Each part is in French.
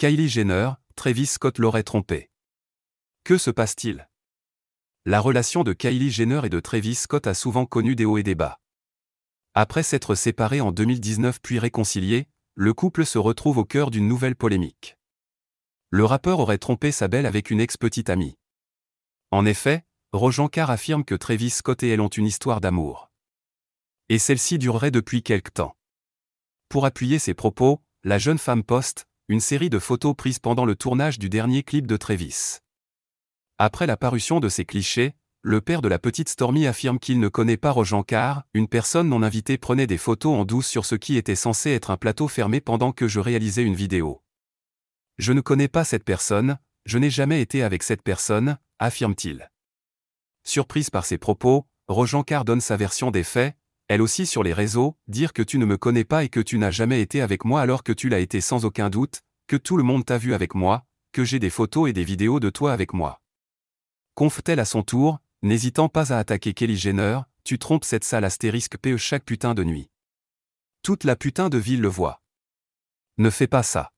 Kylie Jenner, Travis Scott l'aurait trompé. Que se passe-t-il? La relation de Kylie Jenner et de Travis Scott a souvent connu des hauts et des bas. Après s'être séparés en 2019 puis réconciliés, le couple se retrouve au cœur d'une nouvelle polémique. Le rappeur aurait trompé sa belle avec une ex-petite amie. En effet, Rojan Carr affirme que Travis Scott et elle ont une histoire d'amour. Et celle-ci durerait depuis quelque temps. Pour appuyer ses propos, la jeune femme poste une série de photos prises pendant le tournage du dernier clip de Travis. Après la parution de ces clichés, le père de la petite Stormy affirme qu'il ne connaît pas Rojan Carr, une personne non invitée prenait des photos en douce sur ce qui était censé être un plateau fermé pendant que je réalisais une vidéo. Je ne connais pas cette personne, je n'ai jamais été avec cette personne, affirme-t-il. Surprise par ses propos, Rojan Carr donne sa version des faits, elle aussi sur les réseaux, dire que tu ne me connais pas et que tu n'as jamais été avec moi alors que tu l'as été sans aucun doute, que tout le monde t'a vu avec moi, que j'ai des photos et des vidéos de toi avec moi. Conf-t-elle à son tour, n'hésitant pas à attaquer Kelly Jenner, tu trompes cette salle astérisque PE chaque putain de nuit. Toute la putain de ville le voit. Ne fais pas ça.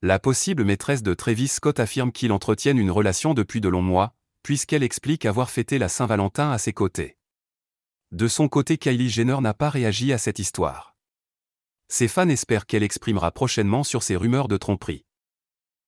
La possible maîtresse de Travis Scott affirme qu'ils entretiennent une relation depuis de longs mois, puisqu'elle explique avoir fêté la Saint-Valentin à ses côtés. De son côté, Kylie Jenner n'a pas réagi à cette histoire. Ses fans espèrent qu'elle exprimera prochainement sur ces rumeurs de tromperie.